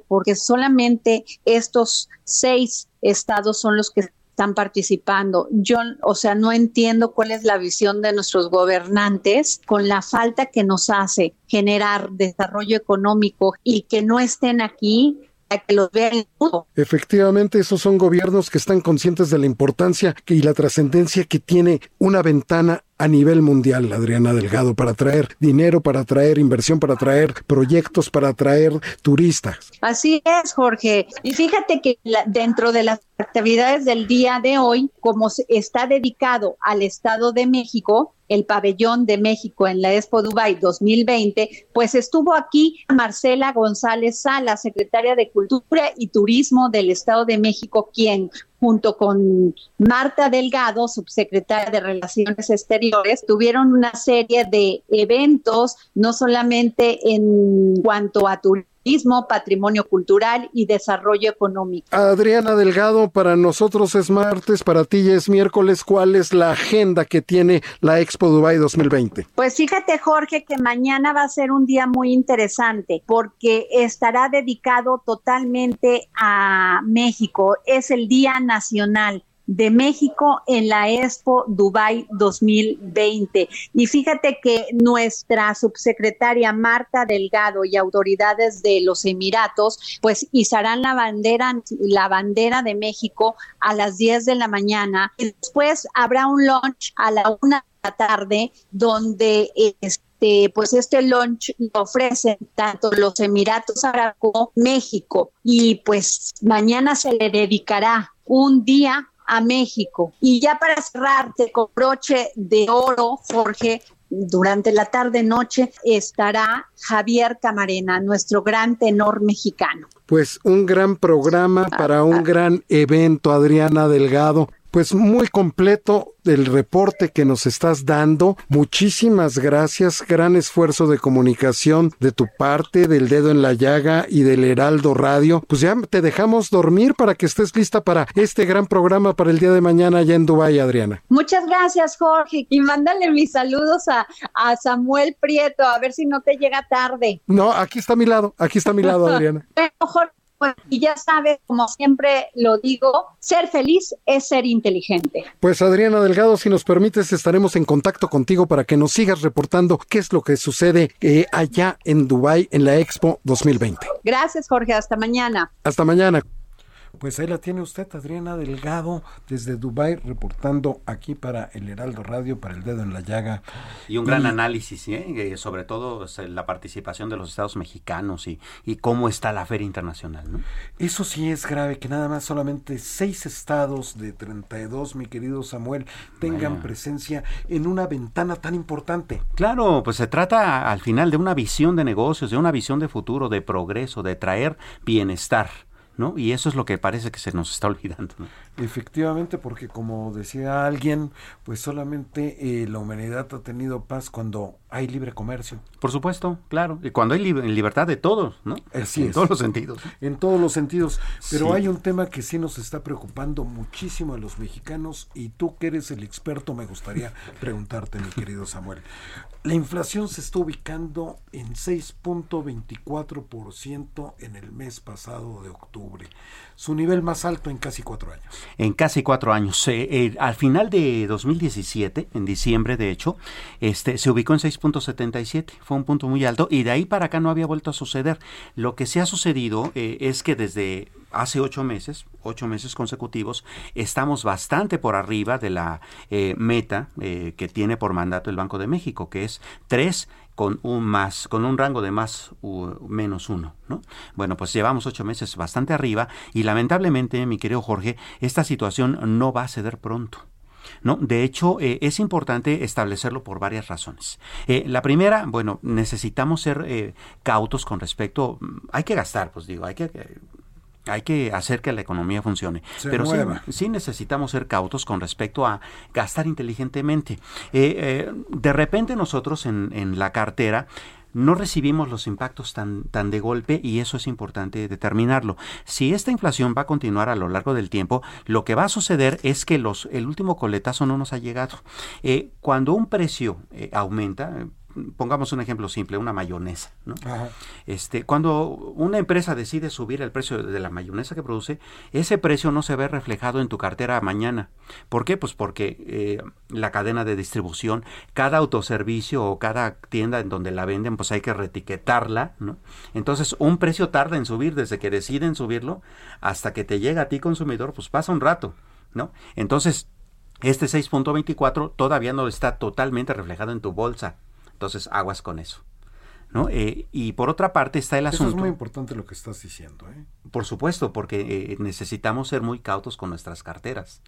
porque solamente estos seis estados son los que están participando. Yo, o sea, no entiendo cuál es la visión de nuestros gobernantes con la falta que nos hace generar desarrollo económico y que no estén aquí que los vean Efectivamente, esos son gobiernos que están conscientes de la importancia y la trascendencia que tiene una ventana a nivel mundial, Adriana Delgado, para traer dinero, para traer inversión, para traer proyectos, para traer turistas. Así es, Jorge. Y fíjate que dentro de las actividades del día de hoy, como está dedicado al Estado de México, el pabellón de México en la Expo Dubai 2020, pues estuvo aquí Marcela González Sala, secretaria de Cultura y Turismo del Estado de México, quien junto con Marta Delgado, subsecretaria de Relaciones Exteriores, tuvieron una serie de eventos, no solamente en cuanto a turismo, patrimonio cultural y desarrollo económico. Adriana Delgado, para nosotros es martes, para ti es miércoles. ¿Cuál es la agenda que tiene la Expo Dubai 2020? Pues fíjate, Jorge, que mañana va a ser un día muy interesante porque estará dedicado totalmente a México. Es el Día Nacional de México en la Expo Dubai 2020. Y fíjate que nuestra subsecretaria Marta Delgado y autoridades de los Emiratos, pues izarán la bandera, la bandera de México a las 10 de la mañana. Y después habrá un lunch a la una de la tarde donde este, pues este lunch lo ofrecen tanto los Emiratos Árabes como México y pues mañana se le dedicará un día a México. Y ya para cerrarte con broche de oro, Jorge, durante la tarde-noche estará Javier Camarena, nuestro gran tenor mexicano. Pues un gran programa para un gran evento, Adriana Delgado. Pues muy completo el reporte que nos estás dando. Muchísimas gracias. Gran esfuerzo de comunicación de tu parte, del dedo en la llaga y del Heraldo Radio. Pues ya te dejamos dormir para que estés lista para este gran programa para el día de mañana allá en Dubái, Adriana. Muchas gracias, Jorge. Y mándale mis saludos a, a Samuel Prieto, a ver si no te llega tarde. No, aquí está a mi lado, aquí está a mi lado, Adriana. Jorge, y ya sabes, como siempre lo digo, ser feliz es ser inteligente. Pues Adriana Delgado, si nos permites, estaremos en contacto contigo para que nos sigas reportando qué es lo que sucede eh, allá en Dubai en la Expo 2020. Gracias, Jorge. Hasta mañana. Hasta mañana. Pues ahí la tiene usted, Adriana Delgado, desde Dubai reportando aquí para el Heraldo Radio, para el dedo en la llaga. Y un gran análisis, ¿eh? Eh, sobre todo la participación de los estados mexicanos y, y cómo está la feria internacional. ¿no? Eso sí es grave, que nada más solamente seis estados de 32, mi querido Samuel, tengan presencia en una ventana tan importante. Claro, pues se trata al final de una visión de negocios, de una visión de futuro, de progreso, de traer bienestar ¿no? Y eso es lo que parece que se nos está olvidando. Efectivamente, porque como decía alguien, pues solamente eh, la humanidad ha tenido paz cuando hay libre comercio. Por supuesto, claro. Y cuando hay libertad de todos, ¿no? en todos los sentidos. En todos los sentidos. Pero hay un tema que sí nos está preocupando muchísimo a los mexicanos y tú que eres el experto me gustaría preguntarte, mi querido Samuel. La inflación se está ubicando en 6.24% en el mes pasado de octubre, su nivel más alto en casi cuatro años. En casi cuatro años. Eh, al final de 2017, en diciembre de hecho, este, se ubicó en 6.77, fue un punto muy alto y de ahí para acá no había vuelto a suceder. Lo que sí ha sucedido eh, es que desde hace ocho meses, ocho meses consecutivos, estamos bastante por arriba de la eh, meta eh, que tiene por mandato el Banco de México, que es tres con un más, con un rango de más u menos uno, ¿no? Bueno, pues llevamos ocho meses bastante arriba y lamentablemente, mi querido Jorge, esta situación no va a ceder pronto. ¿no? De hecho, eh, es importante establecerlo por varias razones. la primera, bueno, necesitamos ser cautos con respecto, hay que gastar, pues digo, hay que hay que hacer que la economía funcione. Pero sí, necesitamos ser cautos con respecto a gastar inteligentemente. Eh, eh, de repente nosotros en, en la cartera no recibimos los impactos tan, tan de golpe y eso es importante determinarlo. Si esta inflación va a continuar a lo largo del tiempo, lo que va a suceder es que los, el último coletazo no nos ha llegado. Eh, cuando un precio aumenta, pongamos un ejemplo simple, una mayonesa. ¿no? Este, cuando una empresa decide subir el precio de la mayonesa que produce, ese precio no se ve reflejado en tu cartera mañana. ¿Por qué? Pues porque eh, la cadena de distribución, cada autoservicio o cada tienda en donde la venden, pues hay que retiquetarla. ¿no? Entonces, un precio tarda en subir desde que deciden subirlo hasta que te llega a ti consumidor, pues pasa un rato. ¿no? Entonces, este 6.24 todavía no está totalmente reflejado en tu bolsa. Entonces, aguas con eso. ¿no? Eh, y por otra parte está el asunto. Eso es muy importante lo que estás diciendo. ¿eh? Por supuesto, porque eh, necesitamos ser muy cautos con nuestras carteras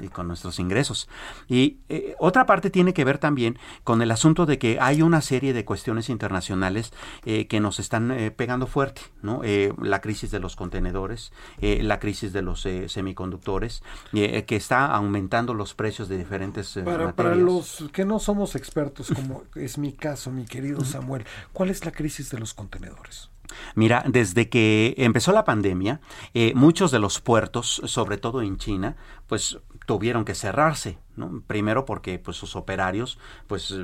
y con nuestros ingresos. Y eh, otra parte tiene que ver también con el asunto de que hay una serie de cuestiones internacionales eh, que nos están eh, pegando fuerte, ¿no? la crisis de los contenedores, la crisis de los semiconductores, que está aumentando los precios de diferentes para, materias. Para los que no somos expertos, como es mi caso, mi querido Samuel, ¿cuál es la crisis de los contenedores? Mira, desde que empezó la pandemia, eh, muchos de los puertos, sobre todo en China, pues tuvieron que cerrarse, ¿no? Primero porque pues sus operarios pues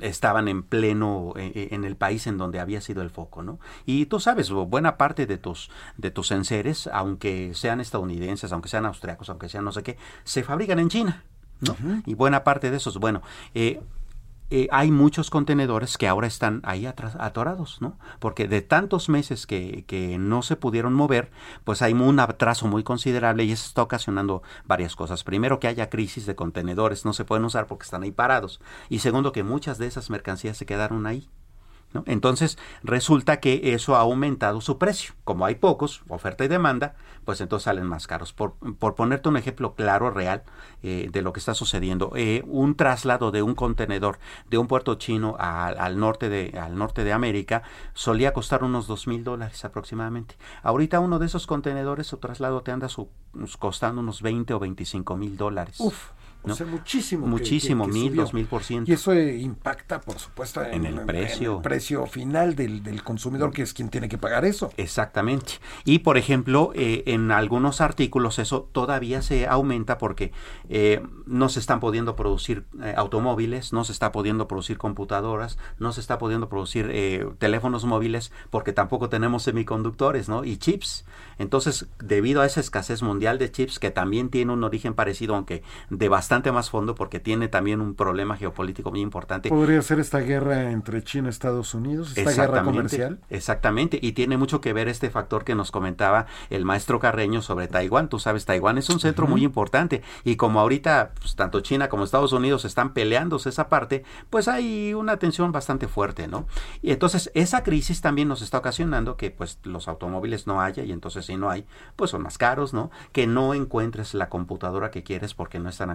estaban en pleno eh, eh, en el país en donde había sido el foco, ¿no? Y tú sabes, buena parte de tus de tus enseres, aunque sean estadounidenses, aunque sean austriacos, aunque sean no sé qué, se fabrican en China, ¿no? Y buena parte de esos, bueno, eh, eh, hay muchos contenedores que ahora están ahí atorados, ¿no? Porque de tantos meses que, que, no se pudieron mover, pues hay un atraso muy considerable y eso está ocasionando varias cosas. Primero, que haya crisis de contenedores, no se pueden usar porque están ahí parados. Y segundo, que muchas de esas mercancías se quedaron ahí. ¿No? Entonces resulta que eso ha aumentado su precio. Como hay pocos, oferta y demanda, pues entonces salen más caros. Por, por ponerte un ejemplo claro, real, eh, de lo que está sucediendo, eh, un traslado de un contenedor de un puerto chino al, norte de, al norte de América solía costar unos dos mil dólares aproximadamente. Ahorita uno de esos contenedores, su traslado te anda su- costando unos 20 o 25 mil dólares. Uf, o ¿no? sea, muchísimo. Muchísimo, que- que mil, subió. dos mil por ciento. Y eso impacta, por supuesto, en, En el precio. el precio final del, del consumidor, que es quien tiene que pagar eso. Exactamente. Y por ejemplo, eh, en algunos artículos eso todavía se aumenta porque eh, no se están pudiendo producir eh, automóviles, no se está pudiendo producir computadoras, no se está pudiendo producir teléfonos móviles porque tampoco tenemos semiconductores, ¿no? Y chips. Entonces, debido a esa escasez mundial de chips que también tiene un origen parecido, aunque de bastante más fondo, porque tiene también un problema geopolítico muy importante. Podría ser esta guerra entre China y Estados Unidos, esta guerra comercial. Exactamente, y tiene mucho que ver este factor que nos comentaba el maestro Carreño sobre Taiwán. Tú sabes, Taiwán es un centro muy importante y como ahorita pues, tanto China como Estados Unidos están peleándose esa parte, pues hay una tensión bastante fuerte, ¿no? Y entonces esa crisis también nos está ocasionando que pues los automóviles no haya y entonces si no hay, pues son más caros, ¿no? Que no encuentres la computadora que quieres porque no están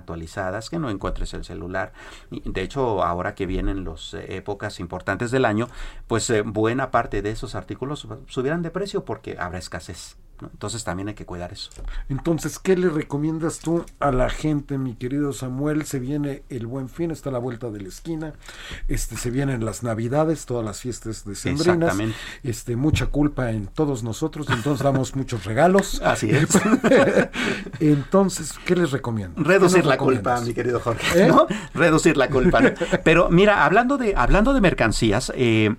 que no encuentres el celular. De hecho, ahora que vienen las épocas importantes del año, pues eh, buena parte de esos artículos subirán de precio porque habrá escasez. ¿No? Entonces también hay que cuidar eso. Entonces, ¿qué le recomiendas tú a la gente, mi querido Samuel? Se viene el buen fin, está a la vuelta de la esquina. Este, se vienen las navidades, todas las fiestas decembrinas. Exactamente. Este, mucha culpa en todos nosotros, entonces damos muchos regalos. Así es. entonces, ¿qué les recomiendo? Reducir ¿Qué nos la culpa, mi querido Jorge. ¿Eh? ¿no? Reducir la culpa. Pero mira, hablando de, hablando de mercancías, eh,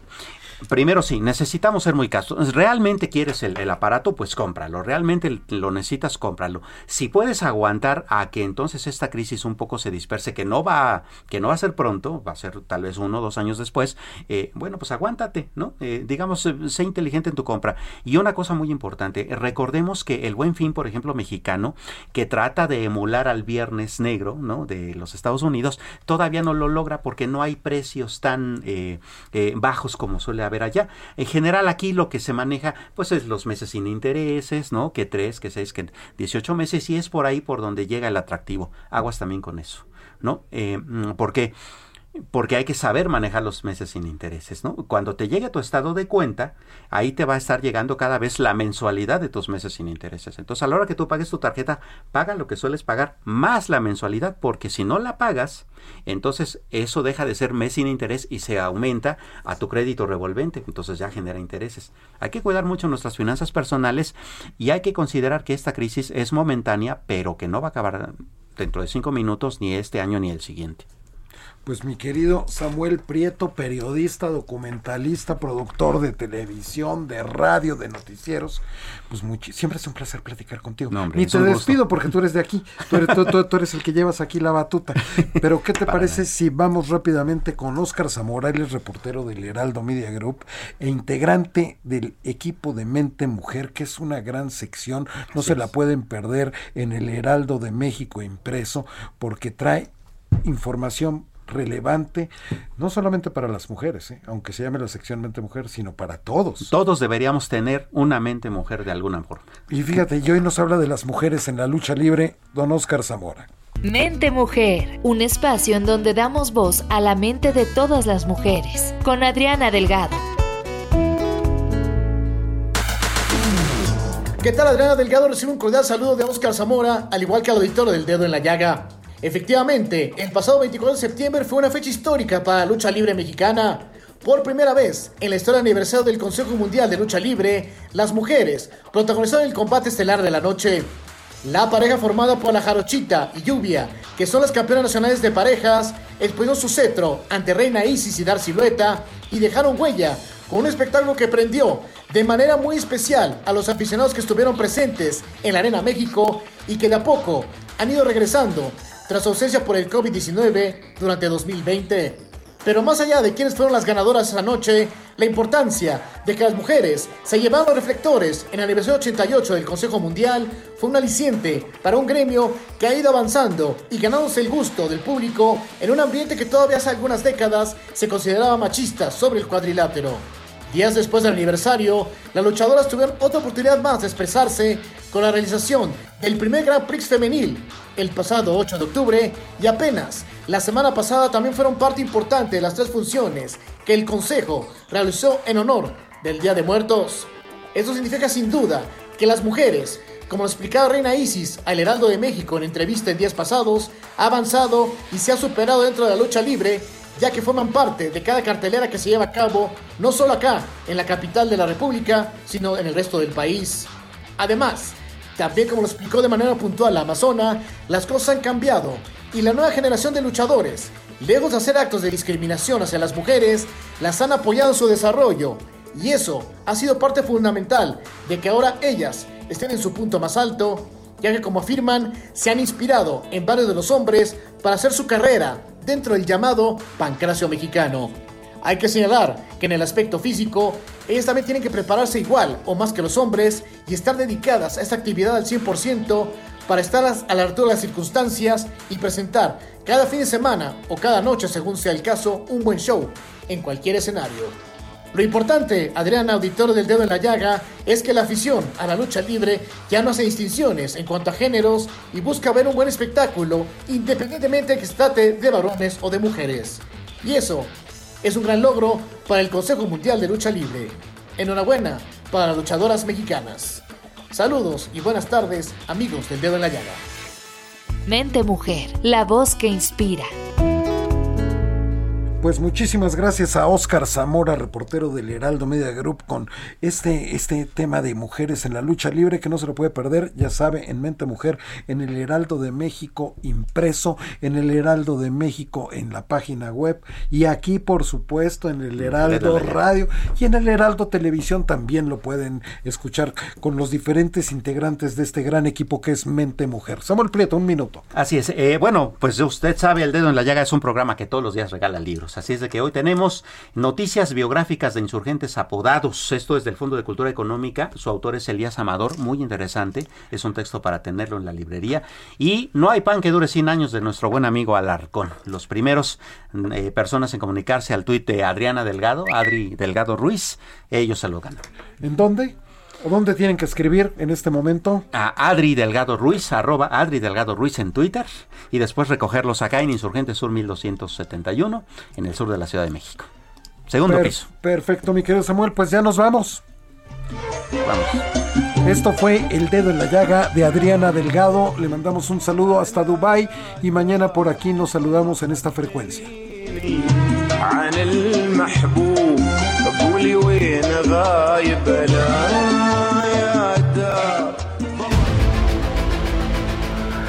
Primero sí, necesitamos ser muy casos. Realmente quieres el, el, aparato, pues cómpralo. Realmente lo necesitas, cómpralo. Si puedes aguantar a que entonces esta crisis un poco se disperse, que no va, que no va a ser pronto, va a ser tal vez uno o dos años después, eh, bueno, pues aguántate, ¿no? Eh, digamos, eh, sé inteligente en tu compra. Y una cosa muy importante, recordemos que el Buen Fin, por ejemplo, mexicano, que trata de emular al Viernes Negro, ¿no? De los Estados Unidos, todavía no lo logra porque no hay precios tan eh, bajos como suele haber allá. En general aquí lo que se maneja pues es los meses sin intereses, ¿no? Que tres, que seis, que 18 meses y es por ahí por donde llega el atractivo. Aguas también con eso, ¿no? Eh, porque porque hay que saber manejar los meses sin intereses, ¿no? Cuando te llegue tu estado de cuenta, ahí te va a estar llegando cada vez la mensualidad de tus meses sin intereses. Entonces, a la hora que tú pagues tu tarjeta, paga lo que sueles pagar más la mensualidad, porque si no la pagas, entonces eso deja de ser mes sin interés y se aumenta a tu crédito revolvente, entonces ya genera intereses. Hay que cuidar mucho nuestras finanzas personales y hay que considerar que esta crisis es momentánea, pero que no va a acabar dentro de cinco minutos, ni este año ni el siguiente. Pues mi querido Samuel Prieto, periodista, documentalista, productor de televisión, de radio, de noticieros, pues siempre es un placer platicar contigo. No, hombre, Ni te despido porque tú eres de aquí, tú eres, tú, tú, tú eres, el que llevas aquí la batuta. Pero ¿qué te parece nada. si vamos rápidamente con Óscar Zamora, él es reportero del Heraldo Media Group e integrante del equipo de Mente Mujer, que es una gran sección, no Así se es. la pueden perder en el Heraldo de México impreso, porque trae información relevante, no solamente para las mujeres, ¿eh? aunque se llame la sección mente mujer, sino para todos. Todos deberíamos tener una mente mujer de alguna forma. Y fíjate, y hoy nos habla de las mujeres en la lucha libre, don Oscar Zamora. Mente Mujer, un espacio en donde damos voz a la mente de todas las mujeres, con Adriana Delgado. ¿Qué tal Adriana Delgado? Recibe un cordial saludo de Oscar Zamora, al igual que al auditor del Dedo en la Llaga. Efectivamente, el pasado 24 de septiembre fue una fecha histórica para la lucha libre mexicana. Por primera vez en la historia de aniversario del Consejo Mundial de Lucha Libre, las mujeres protagonizaron el combate estelar de la noche. La pareja formada por la Jarochita y Lluvia, que son las campeonas nacionales de parejas, expusieron su cetro ante Reina Isis y Dar Silueta y dejaron huella con un espectáculo que prendió de manera muy especial a los aficionados que estuvieron presentes en la Arena México y que de a poco han ido regresando tras ausencia por el COVID-19 durante 2020. Pero más allá de quienes fueron las ganadoras esa noche, la importancia de que las mujeres se llevaban los reflectores en el aniversario 88 del Consejo Mundial fue un aliciente para un gremio que ha ido avanzando y ganándose el gusto del público en un ambiente que todavía hace algunas décadas se consideraba machista sobre el cuadrilátero. Días después del aniversario, las luchadoras tuvieron otra oportunidad más de expresarse con la realización del primer Grand Prix femenil el pasado 8 de octubre y apenas la semana pasada también fueron parte importante de las tres funciones que el Consejo realizó en honor del Día de Muertos. Eso significa sin duda que las mujeres, como lo explicaba Reina Isis al Heraldo de México en entrevista en días pasados, ha avanzado y se ha superado dentro de la lucha libre ya que forman parte de cada cartelera que se lleva a cabo, no solo acá, en la capital de la República, sino en el resto del país. Además, también como lo explicó de manera puntual la Amazona, las cosas han cambiado y la nueva generación de luchadores, lejos de hacer actos de discriminación hacia las mujeres, las han apoyado en su desarrollo. Y eso ha sido parte fundamental de que ahora ellas estén en su punto más alto, ya que como afirman, se han inspirado en varios de los hombres para hacer su carrera dentro del llamado pancracio mexicano. Hay que señalar que en el aspecto físico, ellas también tienen que prepararse igual o más que los hombres y estar dedicadas a esta actividad al 100% para estar a la altura de las circunstancias y presentar cada fin de semana o cada noche, según sea el caso, un buen show en cualquier escenario. Lo importante, Adrián, auditor del dedo en la llaga, es que la afición a la lucha libre ya no hace distinciones en cuanto a géneros y busca ver un buen espectáculo independientemente de que se trate de varones o de mujeres. Y eso es un gran logro para el Consejo Mundial de Lucha Libre. Enhorabuena para las luchadoras mexicanas. Saludos y buenas tardes, amigos del dedo en la llaga. Mente Mujer, la voz que inspira. Pues muchísimas gracias a Oscar Zamora, reportero del Heraldo Media Group, con este, este tema de mujeres en la lucha libre que no se lo puede perder, ya sabe, en Mente Mujer, en el Heraldo de México impreso, en el Heraldo de México en la página web y aquí, por supuesto, en el Heraldo Radio y en el Heraldo Televisión también lo pueden escuchar con los diferentes integrantes de este gran equipo que es Mente Mujer. Samuel Prieto, un minuto. Así es. Eh, bueno, pues usted sabe, El Dedo en la Llaga es un programa que todos los días regala libros. Así es de que hoy tenemos noticias biográficas de insurgentes apodados. Esto es del Fondo de Cultura Económica. Su autor es Elías Amador, muy interesante. Es un texto para tenerlo en la librería. Y No hay pan que dure 100 años de nuestro buen amigo Alarcón. Los primeros eh, personas en comunicarse al tuit de Adriana Delgado, Adri Delgado Ruiz, ellos se lo ganan. ¿En dónde? ¿O dónde tienen que escribir en este momento? A Adri Delgado Ruiz, arroba Adri Delgado Ruiz en Twitter y después recogerlos acá en Insurgente Sur 1271 en el sur de la Ciudad de México. Segundo piso. Perfecto, mi querido Samuel, pues ya nos vamos. Vamos. Esto fue El Dedo en la Llaga de Adriana Delgado. Le mandamos un saludo hasta Dubai y mañana por aquí nos saludamos en esta frecuencia.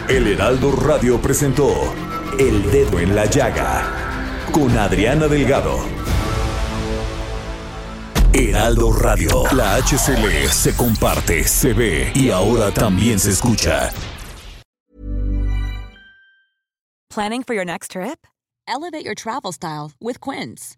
El Heraldo Radio presentó El Dedo en la Llaga con Adriana Delgado. Heraldo Radio, la HCL se comparte, se ve y ahora también se escucha. Planning for your next trip? Elevate your travel style with Quince.